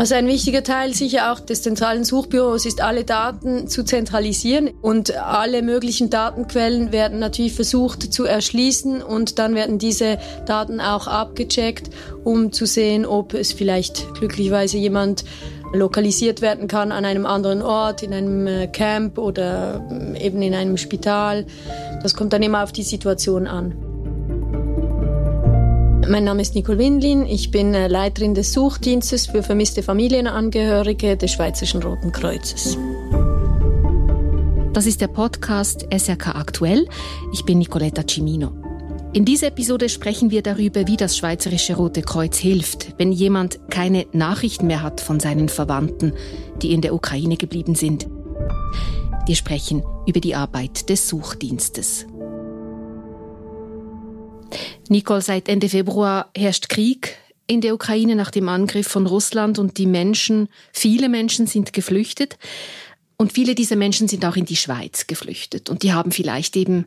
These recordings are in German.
Also ein wichtiger Teil sicher auch des zentralen Suchbüros ist, alle Daten zu zentralisieren und alle möglichen Datenquellen werden natürlich versucht zu erschließen und dann werden diese Daten auch abgecheckt, um zu sehen, ob es vielleicht glücklicherweise jemand lokalisiert werden kann an einem anderen Ort, in einem äh, Camp oder äh, eben in einem Spital. Das kommt dann immer auf die Situation an. Mein Name ist Nicole Windlin. Ich bin äh, Leiterin des Suchdienstes für vermisste Familienangehörige des Schweizerischen Roten Kreuzes. Das ist der Podcast SRK Aktuell. Ich bin Nicoletta Cimino. In dieser Episode sprechen wir darüber, wie das Schweizerische Rote Kreuz hilft, wenn jemand keine Nachrichten mehr hat von seinen Verwandten, die in der Ukraine geblieben sind. Wir sprechen über die Arbeit des Suchdienstes. Nicole, seit Ende Februar herrscht Krieg in der Ukraine nach dem Angriff von Russland und die Menschen, viele Menschen sind geflüchtet und viele dieser Menschen sind auch in die Schweiz geflüchtet und die haben vielleicht eben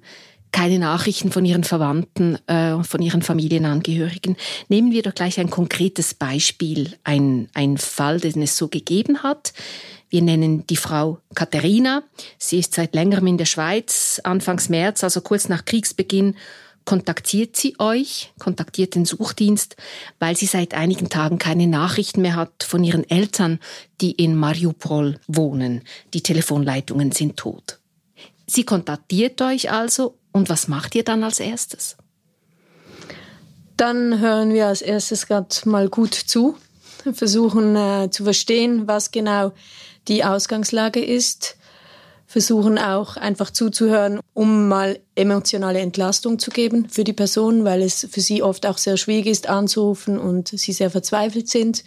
keine Nachrichten von ihren Verwandten, äh, von ihren Familienangehörigen. Nehmen wir doch gleich ein konkretes Beispiel, ein, ein Fall, den es so gegeben hat. Wir nennen die Frau Katharina. Sie ist seit längerem in der Schweiz. Anfangs März, also kurz nach Kriegsbeginn, kontaktiert sie euch, kontaktiert den Suchdienst, weil sie seit einigen Tagen keine Nachrichten mehr hat von ihren Eltern, die in Mariupol wohnen. Die Telefonleitungen sind tot. Sie kontaktiert euch also und was macht ihr dann als erstes? Dann hören wir als erstes gerade mal gut zu, versuchen äh, zu verstehen, was genau die Ausgangslage ist, versuchen auch einfach zuzuhören, um mal emotionale Entlastung zu geben für die Person, weil es für sie oft auch sehr schwierig ist anzurufen und sie sehr verzweifelt sind,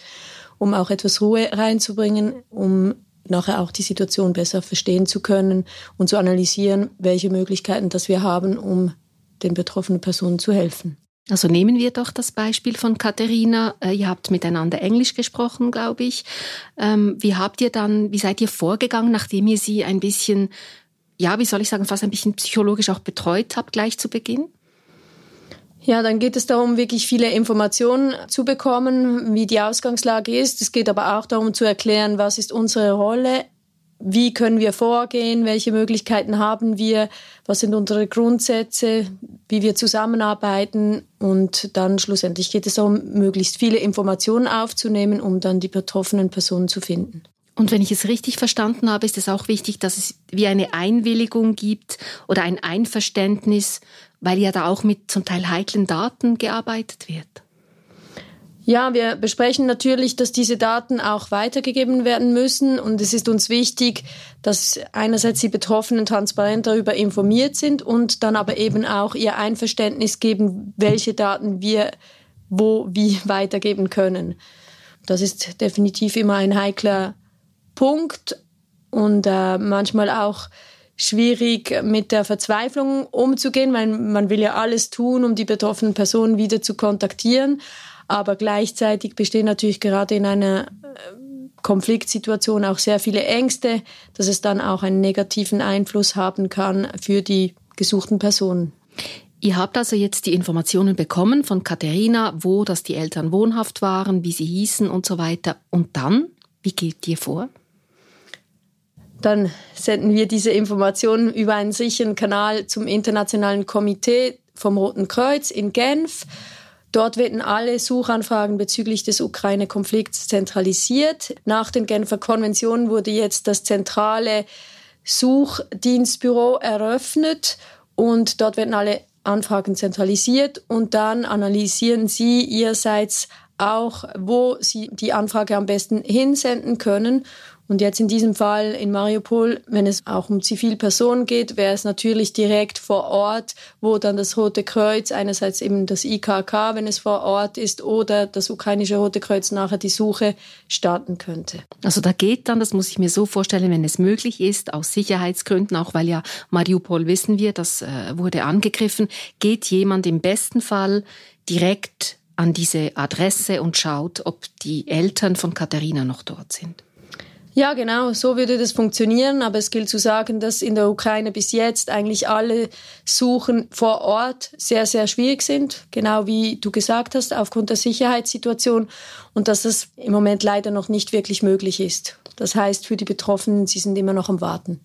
um auch etwas Ruhe reinzubringen, um nachher auch die Situation besser verstehen zu können und zu analysieren, welche Möglichkeiten das wir haben, um den betroffenen Personen zu helfen. Also nehmen wir doch das Beispiel von Katharina. Äh, ihr habt miteinander Englisch gesprochen, glaube ich. Ähm, wie habt ihr dann, wie seid ihr vorgegangen, nachdem ihr sie ein bisschen, ja, wie soll ich sagen, fast ein bisschen psychologisch auch betreut habt, gleich zu Beginn? Ja, dann geht es darum, wirklich viele Informationen zu bekommen, wie die Ausgangslage ist. Es geht aber auch darum zu erklären, was ist unsere Rolle, wie können wir vorgehen, welche Möglichkeiten haben wir, was sind unsere Grundsätze, wie wir zusammenarbeiten und dann schlussendlich geht es darum, möglichst viele Informationen aufzunehmen, um dann die betroffenen Personen zu finden. Und wenn ich es richtig verstanden habe, ist es auch wichtig, dass es wie eine Einwilligung gibt oder ein Einverständnis weil ja da auch mit zum Teil heiklen Daten gearbeitet wird. Ja, wir besprechen natürlich, dass diese Daten auch weitergegeben werden müssen und es ist uns wichtig, dass einerseits die Betroffenen transparent darüber informiert sind und dann aber eben auch ihr Einverständnis geben, welche Daten wir wo wie weitergeben können. Das ist definitiv immer ein heikler Punkt und äh, manchmal auch schwierig mit der Verzweiflung umzugehen, weil man will ja alles tun, um die betroffenen Personen wieder zu kontaktieren. Aber gleichzeitig bestehen natürlich gerade in einer äh, Konfliktsituation auch sehr viele Ängste, dass es dann auch einen negativen Einfluss haben kann für die gesuchten Personen. Ihr habt also jetzt die Informationen bekommen von Katharina, wo dass die Eltern wohnhaft waren, wie sie hießen und so weiter. Und dann, wie geht ihr vor? Dann senden wir diese Informationen über einen sicheren Kanal zum Internationalen Komitee vom Roten Kreuz in Genf. Dort werden alle Suchanfragen bezüglich des Ukraine-Konflikts zentralisiert. Nach den Genfer Konventionen wurde jetzt das zentrale Suchdienstbüro eröffnet und dort werden alle Anfragen zentralisiert und dann analysieren Sie Ihrerseits auch, wo Sie die Anfrage am besten hinsenden können und jetzt in diesem Fall in Mariupol, wenn es auch um Zivilpersonen geht, wäre es natürlich direkt vor Ort, wo dann das Rote Kreuz, einerseits eben das IKK, wenn es vor Ort ist, oder das ukrainische Rote Kreuz nachher die Suche starten könnte. Also da geht dann, das muss ich mir so vorstellen, wenn es möglich ist, aus Sicherheitsgründen, auch weil ja Mariupol wissen wir, das äh, wurde angegriffen, geht jemand im besten Fall direkt an diese Adresse und schaut, ob die Eltern von Katharina noch dort sind. Ja, genau, so würde das funktionieren. Aber es gilt zu sagen, dass in der Ukraine bis jetzt eigentlich alle Suchen vor Ort sehr, sehr schwierig sind. Genau wie du gesagt hast, aufgrund der Sicherheitssituation. Und dass das im Moment leider noch nicht wirklich möglich ist. Das heißt, für die Betroffenen, sie sind immer noch am Warten.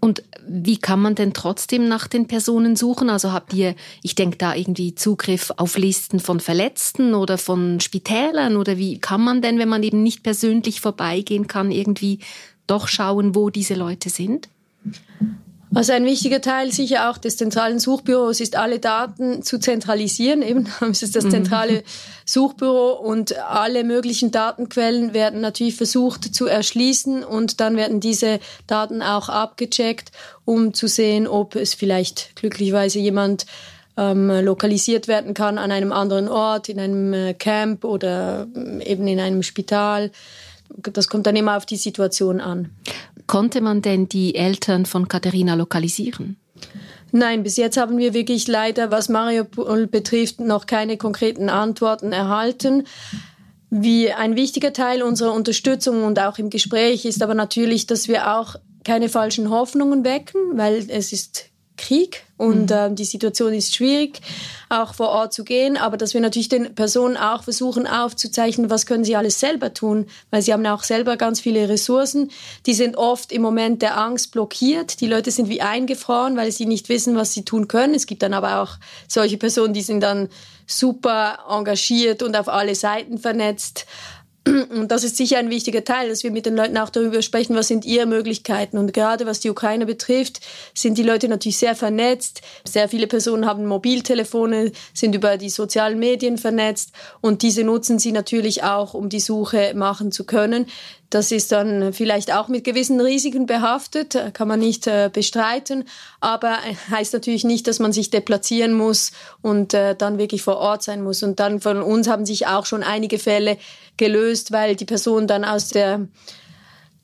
Und wie kann man denn trotzdem nach den Personen suchen? Also habt ihr, ich denke da irgendwie Zugriff auf Listen von Verletzten oder von Spitälern oder wie kann man denn, wenn man eben nicht persönlich vorbeigehen kann, irgendwie doch schauen, wo diese Leute sind? Also ein wichtiger Teil sicher auch des zentralen Suchbüros ist, alle Daten zu zentralisieren. Eben, es ist das mhm. zentrale Suchbüro und alle möglichen Datenquellen werden natürlich versucht zu erschließen und dann werden diese Daten auch abgecheckt, um zu sehen, ob es vielleicht glücklicherweise jemand ähm, lokalisiert werden kann an einem anderen Ort, in einem äh, Camp oder äh, eben in einem Spital. Das kommt dann immer auf die Situation an. Konnte man denn die Eltern von Katharina lokalisieren? Nein, bis jetzt haben wir wirklich leider, was Mariupol betrifft, noch keine konkreten Antworten erhalten. Wie ein wichtiger Teil unserer Unterstützung und auch im Gespräch ist aber natürlich, dass wir auch keine falschen Hoffnungen wecken, weil es ist Krieg und mhm. äh, die Situation ist schwierig, auch vor Ort zu gehen, aber dass wir natürlich den Personen auch versuchen aufzuzeichnen, was können sie alles selber tun, weil sie haben auch selber ganz viele Ressourcen. Die sind oft im Moment der Angst blockiert. Die Leute sind wie eingefroren, weil sie nicht wissen, was sie tun können. Es gibt dann aber auch solche Personen, die sind dann super engagiert und auf alle Seiten vernetzt. Und das ist sicher ein wichtiger Teil, dass wir mit den Leuten auch darüber sprechen, was sind ihre Möglichkeiten. Und gerade was die Ukraine betrifft, sind die Leute natürlich sehr vernetzt. Sehr viele Personen haben Mobiltelefone, sind über die sozialen Medien vernetzt und diese nutzen sie natürlich auch, um die Suche machen zu können. Das ist dann vielleicht auch mit gewissen Risiken behaftet, kann man nicht äh, bestreiten, aber heißt natürlich nicht, dass man sich deplatzieren muss und äh, dann wirklich vor Ort sein muss. Und dann von uns haben sich auch schon einige Fälle gelöst, weil die Person dann aus der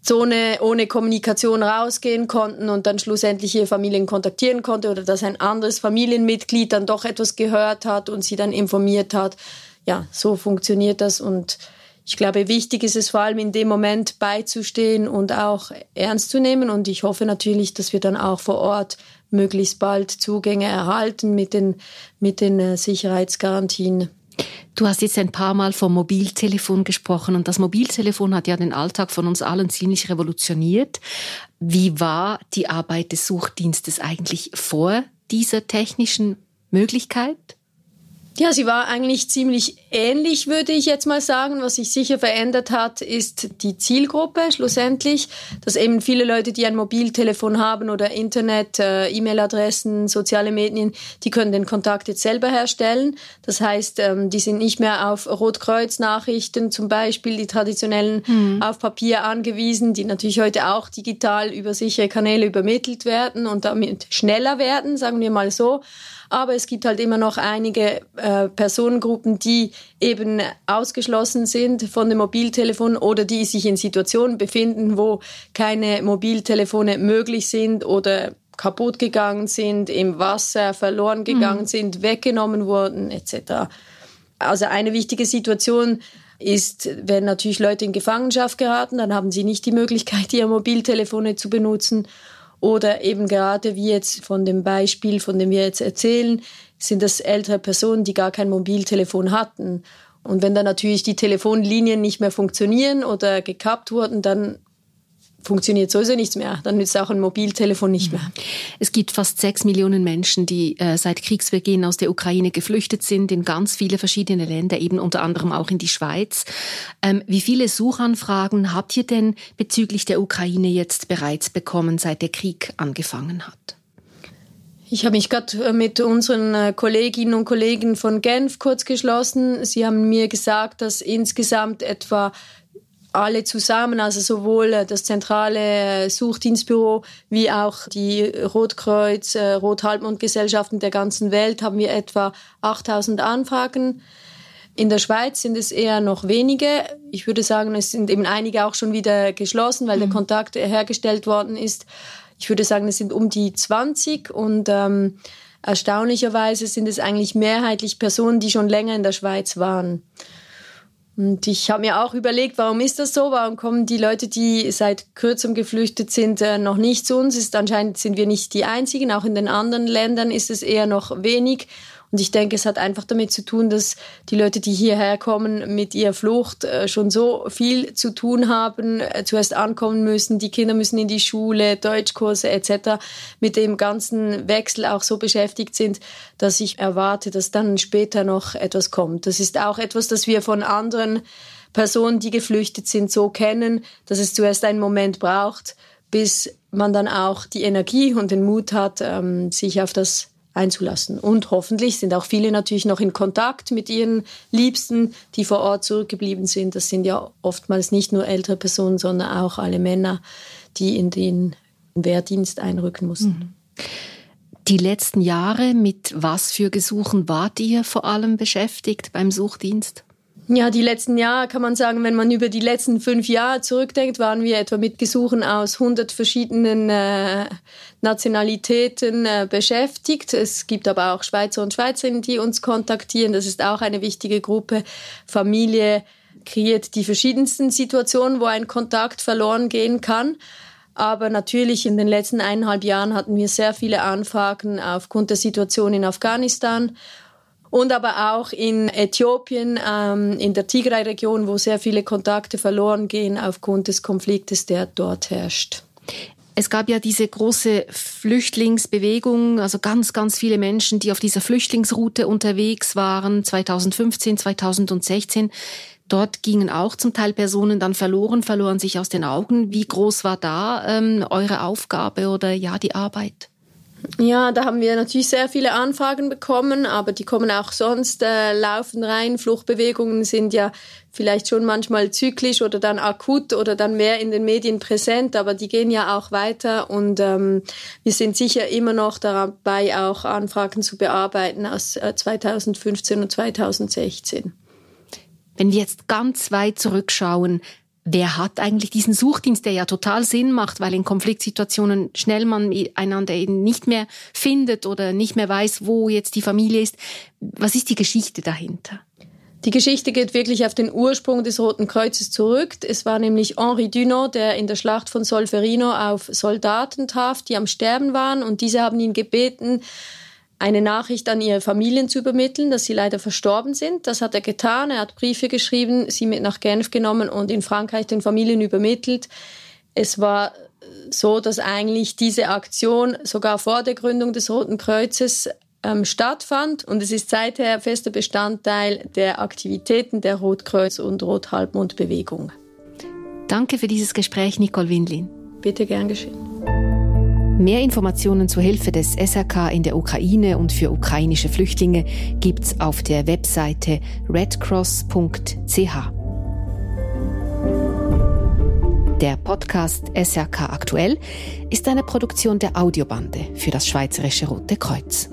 Zone ohne Kommunikation rausgehen konnten und dann schlussendlich ihre Familien kontaktieren konnte oder dass ein anderes Familienmitglied dann doch etwas gehört hat und sie dann informiert hat. Ja, so funktioniert das und ich glaube, wichtig ist es vor allem in dem Moment beizustehen und auch ernst zu nehmen. Und ich hoffe natürlich, dass wir dann auch vor Ort möglichst bald Zugänge erhalten mit den, mit den äh, Sicherheitsgarantien. Du hast jetzt ein paar Mal vom Mobiltelefon gesprochen und das Mobiltelefon hat ja den Alltag von uns allen ziemlich revolutioniert. Wie war die Arbeit des Suchdienstes eigentlich vor dieser technischen Möglichkeit? Ja, sie war eigentlich ziemlich ähnlich, würde ich jetzt mal sagen. Was sich sicher verändert hat, ist die Zielgruppe schlussendlich, dass eben viele Leute, die ein Mobiltelefon haben oder Internet, äh, E-Mail-Adressen, soziale Medien, die können den Kontakt jetzt selber herstellen. Das heißt, ähm, die sind nicht mehr auf Rotkreuz-Nachrichten zum Beispiel, die traditionellen mhm. auf Papier angewiesen, die natürlich heute auch digital über sichere Kanäle übermittelt werden und damit schneller werden, sagen wir mal so. Aber es gibt halt immer noch einige äh, Personengruppen, die eben ausgeschlossen sind von dem Mobiltelefon oder die sich in Situationen befinden, wo keine Mobiltelefone möglich sind oder kaputt gegangen sind, im Wasser verloren gegangen mhm. sind, weggenommen wurden etc. Also eine wichtige Situation ist, wenn natürlich Leute in Gefangenschaft geraten, dann haben sie nicht die Möglichkeit, ihre Mobiltelefone zu benutzen. Oder eben gerade wie jetzt von dem Beispiel, von dem wir jetzt erzählen, sind das ältere Personen, die gar kein Mobiltelefon hatten. Und wenn dann natürlich die Telefonlinien nicht mehr funktionieren oder gekappt wurden, dann funktioniert sowieso nichts mehr. Dann nützt auch ein Mobiltelefon nicht mehr. Es gibt fast sechs Millionen Menschen, die äh, seit Kriegsbeginn aus der Ukraine geflüchtet sind, in ganz viele verschiedene Länder, eben unter anderem auch in die Schweiz. Ähm, wie viele Suchanfragen habt ihr denn bezüglich der Ukraine jetzt bereits bekommen, seit der Krieg angefangen hat? Ich habe mich gerade äh, mit unseren äh, Kolleginnen und Kollegen von Genf kurz geschlossen. Sie haben mir gesagt, dass insgesamt etwa alle zusammen, also sowohl äh, das zentrale äh, Suchdienstbüro wie auch die Rotkreuz, äh, Rothalbmond-Gesellschaften der ganzen Welt haben wir etwa 8000 Anfragen. In der Schweiz sind es eher noch wenige. Ich würde sagen, es sind eben einige auch schon wieder geschlossen, weil mhm. der Kontakt hergestellt worden ist. Ich würde sagen, es sind um die 20 und ähm, erstaunlicherweise sind es eigentlich mehrheitlich Personen, die schon länger in der Schweiz waren. Und ich habe mir auch überlegt, warum ist das so? Warum kommen die Leute, die seit kürzem geflüchtet sind, äh, noch nicht zu uns? Ist anscheinend sind wir nicht die einzigen. Auch in den anderen Ländern ist es eher noch wenig. Und ich denke, es hat einfach damit zu tun, dass die Leute, die hierher kommen, mit ihrer Flucht äh, schon so viel zu tun haben, äh, zuerst ankommen müssen, die Kinder müssen in die Schule, Deutschkurse etc., mit dem ganzen Wechsel auch so beschäftigt sind, dass ich erwarte, dass dann später noch etwas kommt. Das ist auch etwas, das wir von anderen Personen, die geflüchtet sind, so kennen, dass es zuerst einen Moment braucht, bis man dann auch die Energie und den Mut hat, ähm, sich auf das einzulassen. Und hoffentlich sind auch viele natürlich noch in Kontakt mit ihren Liebsten, die vor Ort zurückgeblieben sind. Das sind ja oftmals nicht nur ältere Personen, sondern auch alle Männer, die in den Wehrdienst einrücken mussten. Mhm. Die letzten Jahre, mit was für Gesuchen wart ihr vor allem beschäftigt beim Suchdienst? Ja, die letzten Jahre kann man sagen, wenn man über die letzten fünf Jahre zurückdenkt, waren wir etwa mit Gesuchen aus 100 verschiedenen äh, Nationalitäten äh, beschäftigt. Es gibt aber auch Schweizer und Schweizerinnen, die uns kontaktieren. Das ist auch eine wichtige Gruppe. Familie kreiert die verschiedensten Situationen, wo ein Kontakt verloren gehen kann. Aber natürlich in den letzten eineinhalb Jahren hatten wir sehr viele Anfragen aufgrund der Situation in Afghanistan und aber auch in Äthiopien, ähm, in der Tigray-Region, wo sehr viele Kontakte verloren gehen aufgrund des Konfliktes, der dort herrscht. Es gab ja diese große Flüchtlingsbewegung, also ganz, ganz viele Menschen, die auf dieser Flüchtlingsroute unterwegs waren, 2015, 2016. Dort gingen auch zum Teil Personen dann verloren, verloren sich aus den Augen. Wie groß war da ähm, eure Aufgabe oder ja die Arbeit? Ja, da haben wir natürlich sehr viele Anfragen bekommen, aber die kommen auch sonst äh, laufend rein. Fluchtbewegungen sind ja vielleicht schon manchmal zyklisch oder dann akut oder dann mehr in den Medien präsent, aber die gehen ja auch weiter und ähm, wir sind sicher immer noch dabei, auch Anfragen zu bearbeiten aus äh, 2015 und 2016. Wenn wir jetzt ganz weit zurückschauen, wer hat eigentlich diesen Suchdienst, der ja total Sinn macht, weil in Konfliktsituationen schnell man einander eben nicht mehr findet oder nicht mehr weiß, wo jetzt die Familie ist. Was ist die Geschichte dahinter? Die Geschichte geht wirklich auf den Ursprung des Roten Kreuzes zurück. Es war nämlich Henri Dunant, der in der Schlacht von Solferino auf Soldaten traf, die am Sterben waren und diese haben ihn gebeten, eine Nachricht an ihre Familien zu übermitteln, dass sie leider verstorben sind. Das hat er getan. Er hat Briefe geschrieben, sie mit nach Genf genommen und in Frankreich den Familien übermittelt. Es war so, dass eigentlich diese Aktion sogar vor der Gründung des Roten Kreuzes ähm, stattfand und es ist seither fester Bestandteil der Aktivitäten der Rotkreuz- und Rothalbmondbewegung. Danke für dieses Gespräch, Nicole Windlin. Bitte gern geschehen. Mehr Informationen zur Hilfe des SRK in der Ukraine und für ukrainische Flüchtlinge gibt's auf der Webseite redcross.ch. Der Podcast SRK aktuell ist eine Produktion der Audiobande für das Schweizerische Rote Kreuz.